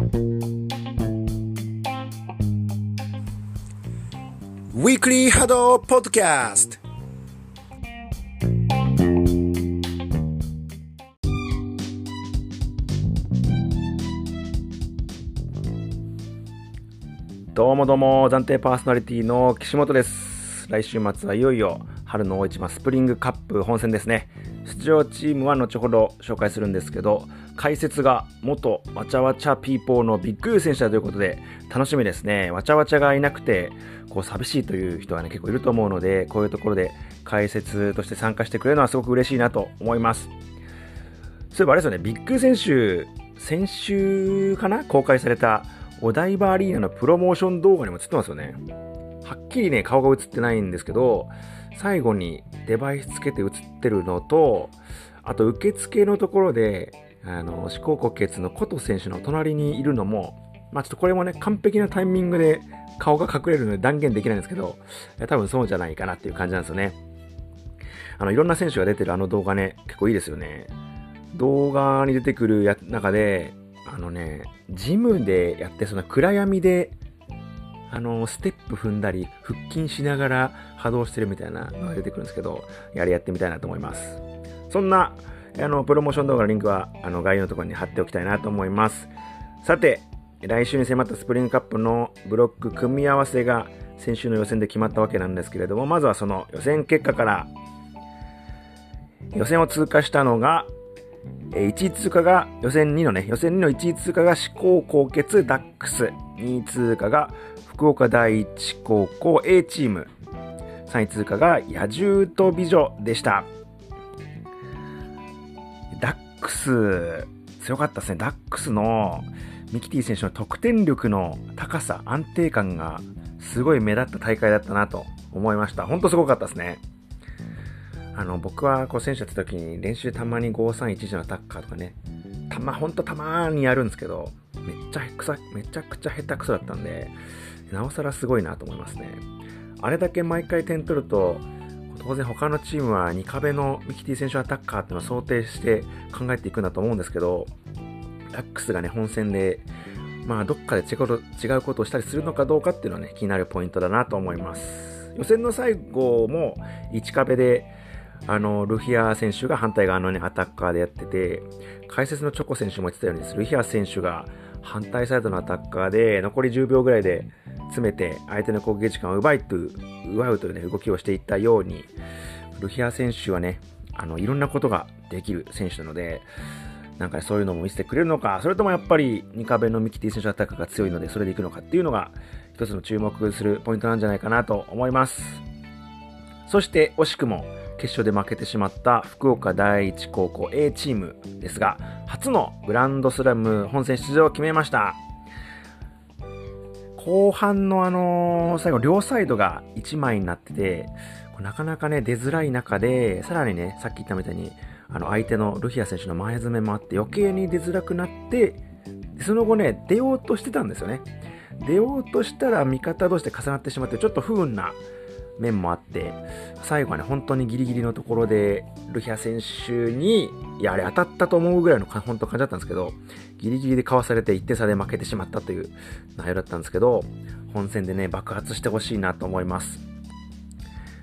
ウィークリーハドポッドキャストどうもどうも、暫定パーソナリティの岸本です。来週末はいよいよ春の大一番スプリングカップ本戦ですね。出場チームは後ほど紹介するんですけど、解説が元わちゃわちゃピーポーのビッグユー選手だということで、楽しみですね。わちゃわちゃがいなくて、こう寂しいという人がね、結構いると思うので、こういうところで解説として参加してくれるのはすごく嬉しいなと思います。そういえばあれですよね、ビッグ選手、先週かな？公開されたお台場アリーナのプロモーション動画にも映ってますよね。はっきりね、顔が映ってないんですけど、最後にデバイスつけて映ってるのと、あと受付のところで、あの、思考骨血の琴選手の隣にいるのも、まあちょっとこれもね、完璧なタイミングで顔が隠れるので断言できないんですけど、多分そうじゃないかなっていう感じなんですよね。あの、いろんな選手が出てるあの動画ね、結構いいですよね。動画に出てくるや中で、あのね、ジムでやって、その暗闇で、あの、ステップ踏んだり、腹筋しながら波動してるみたいなのが出てくるんですけど、やれやってみたいなと思います。そんな、あの、プロモーション動画のリンクは、あの、概要のところに貼っておきたいなと思います。さて、来週に迫ったスプリングカップのブロック組み合わせが先週の予選で決まったわけなんですけれども、まずはその予選結果から、予選を通過したのが、1位通過が予選2のね、予選2の1位通過が思考高血ダックス。2位通過が福岡第一高校 A チーム。3位通過が野獣と美女でした。ダックス、強かったですね。ダックスのミキティ選手の得点力の高さ、安定感がすごい目立った大会だったなと思いました。ほんとすごかったですね。あの、僕はこう選手やった時に練習たまに531のアタッカーとかね、たま、ほんとたまーにやるんですけど、めっちゃくさ、めちゃくちゃ下手くそだったんで、なおさらすごいなと思いますね。あれだけ毎回点取ると、当然他のチームは2壁のミキティ選手アタッカーっていうのを想定して考えていくんだと思うんですけど、ダックスがね、本戦で、まあ、どっかで違うことをしたりするのかどうかっていうのはね、気になるポイントだなと思います。予選の最後も1壁で、あの、ルヒア選手が反対側のね、アタッカーでやってて、解説のチョコ選手も言ってたようにす、ルヒア選手が反対サイドのアタッカーで、残り10秒ぐらいで詰めて、相手の攻撃時間を奪いという、奪うというね、動きをしていったように、ルヒア選手はね、あの、いろんなことができる選手なので、なんかねそういうのも見せてくれるのか、それともやっぱり2壁のミキティ選手アタックが強いので、それでいくのかっていうのが、一つの注目するポイントなんじゃないかなと思います。そして、惜しくも、決勝で負けてしまった福岡第一高校 A チームですが、初のグランドスラム本戦出場を決めました。後半のあの最後両サイドが1枚になってて、なかなかね、出づらい中で、さらにね、さっき言ったみたいに、あの相手のルヒア選手の前詰めもあって余計に出づらくなって、その後ね、出ようとしてたんですよね。出ようとしたら味方同士で重なってしまって、ちょっと不運な面もあって、最後はね、本当にギリギリのところで、ルヒア選手に、いや、あれ当たったと思うぐらいのか本当感じだったんですけど、ギリギリでかわされて1点差で負けてしまったという内容だったんですけど、本戦でね、爆発してほしいなと思います。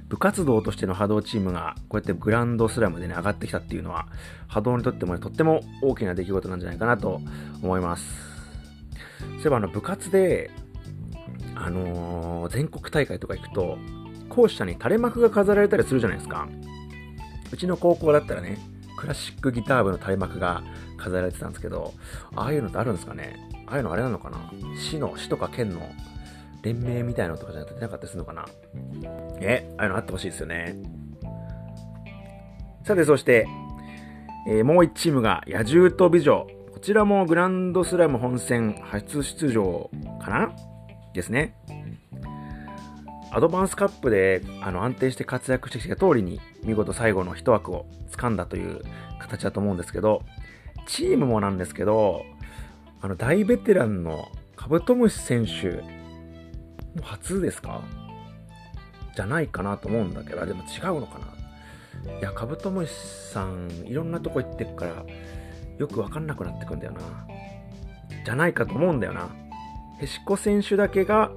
部活動としての波動チームがこうやってグランドスラムでね、上がってきたっていうのは、波動にとってもね、とっても大きな出来事なんじゃないかなと思います。そういえばあの部活で、あのー全国大会とか行くと、校舎に垂れ幕が飾られたりするじゃないですか。うちの高校だったらね、クラシックギター部の垂れ幕が飾られてたんですけど、ああいうのってあるんですかねああいうのあれなのかな市の、市とか県の連盟みたいなのとかじゃなくてなかったりするのかなえ、ああいうのあってほしいですよね。さて、そして、えーもう1チームが野獣と美女。こちらもグランドスラム本戦初出場かな？ですね。アドバンスカップであの安定して活躍してきた通りに見事最後の一枠を掴んだという形だと思うんですけど、チームもなんですけど、あの大ベテランのカブトムシ選手、もう初ですか？じゃないかなと思うんだけど、でも違うのかな？いや、カブトムシさん、いろんなとこ行ってっから、よくわかんなくなってくんだよな。じゃないかと思うんだよな。へしこ選手だけが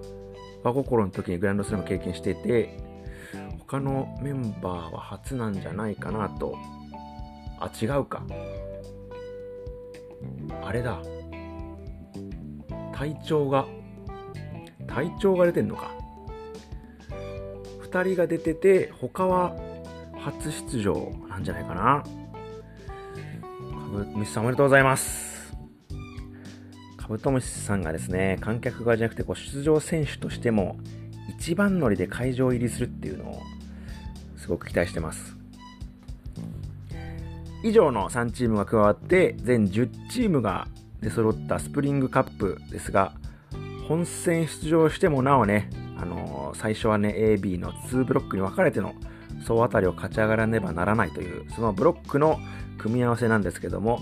和心の時にグランドスラム経験していて、他のメンバーは初なんじゃないかなと。あ、違うか。あれだ。体調が、体調が出てんのか。2人が出てて、他は初出場なんじゃないかな。かぶとむしさんおめでとうございます。カブトムシさんがですね、観客側じゃなくてこう出場選手としても一番乗りで会場入りするっていうのをすごく期待してます。以上の3チームが加わって全10チームが出揃ったスプリングカップですが本戦出場してもなおね、あのー、最初はね AB の2ブロックに分かれての総当たりを勝ち上がらねばならないというそのブロックの組み合わせなんですけども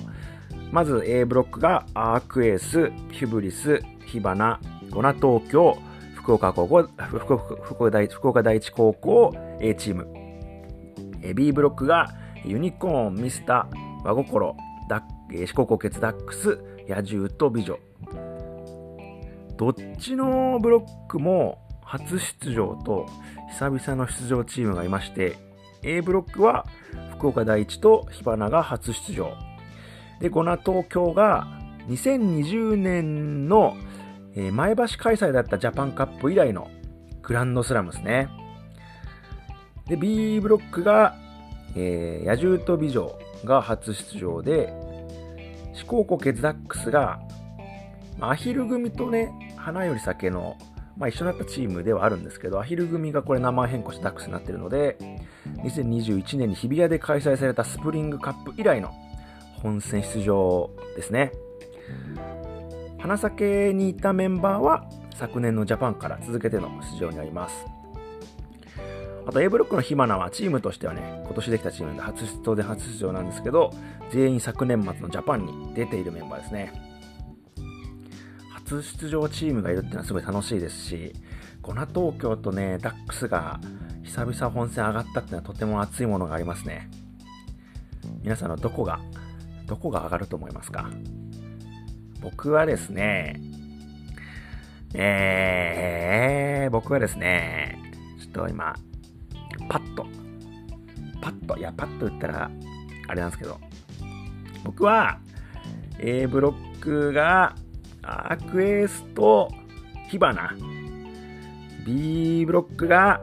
まず A ブロックがアークエース、ヒュブリス、火花、ゴナ東京、福岡高校、福岡福岡第福岡第一高校 A チーム。B ブロックがユニコーン、ミスター、和心、ダッ四国高血ダックス、野獣と美女。どっちのブロックも初出場と久々の出場チームがいまして、A ブロックは福岡第一と火花が初出場。で、ゴナ東京が2020年の前橋開催だったジャパンカップ以来のグランドスラムですね。で、B ブロックがえー、野獣と美女が初出場で、四高校ケズダックスが、まあ、アヒル組とね、花より酒の、まあ、一緒になったチームではあるんですけど、アヒル組がこれ名前変更してダックスになってるので、2021年に日比谷で開催されたスプリングカップ以来の本戦出場ですね。花酒にいたメンバーは昨年のジャパンから続けての出場になります。あと A ブロックのヒマナはチームとしてはね、今年できたチームで初出場で初出場なんですけど、全員昨年末のジャパンに出ているメンバーですね。初出場チームがいるっていうのはすごい楽しいですし、ゴナ東京とね、ダックスが久々本戦上がったっていうのはとても熱いものがありますね。皆さんのどこが、どこが上がると思いますか？僕はですね、えー、僕はですね、ちょっと今、パッと、パッと、いや、パッと言ったら、あれなんですけど、僕は、A ブロックが、アークエースと火花。B ブロックが、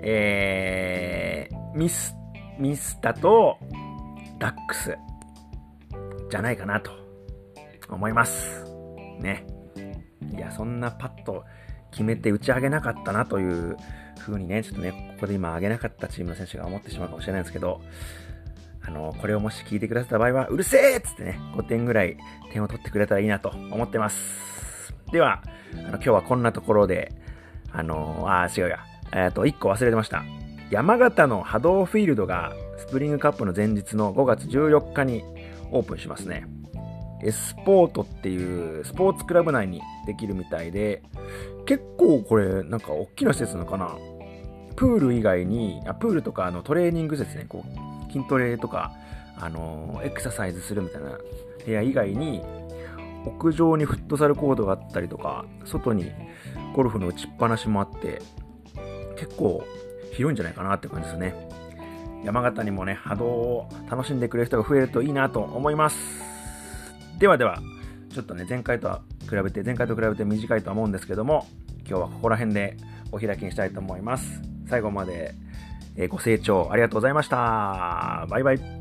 えー、ミス、ミスタとダックスじゃないかなと思います。ね。いや、そんなパッと決めて打ち上げなかったなという風にね、ちょっとね、ここで今上げなかったチームの選手が思ってしまうかもしれないんですけど、あの、これをもし聞いてくださった場合は、うるせえっつってね、5点ぐらい点を取ってくれたらいいなと思ってます。では、あの今日はこんなところで、あのあ、違うや、えっ、ー、と、1個忘れてました。山形の波動フィールドがスプリングカップの前日の5月14日にオープンしますね。エスポートっていうスポーツクラブ内にできるみたいで、結構これなんか大きな施設なのかな？プール以外に、あプールとかあのトレーニング施設ね、こう筋トレとか、あのエクササイズするみたいな部屋以外に、屋上にフットサルコードがあったりとか、外にゴルフの打ちっぱなしもあって、結構広いんじゃないかなって感じですね。山形にもね、波動を楽しんでくれる人が増えるといいなと思います。ではでは、ちょっとね、前回とは比べて、前回と比べて短いとは思うんですけども、今日はここら辺でお開きにしたいと思います。最後までご清聴ありがとうございました。バイバイ。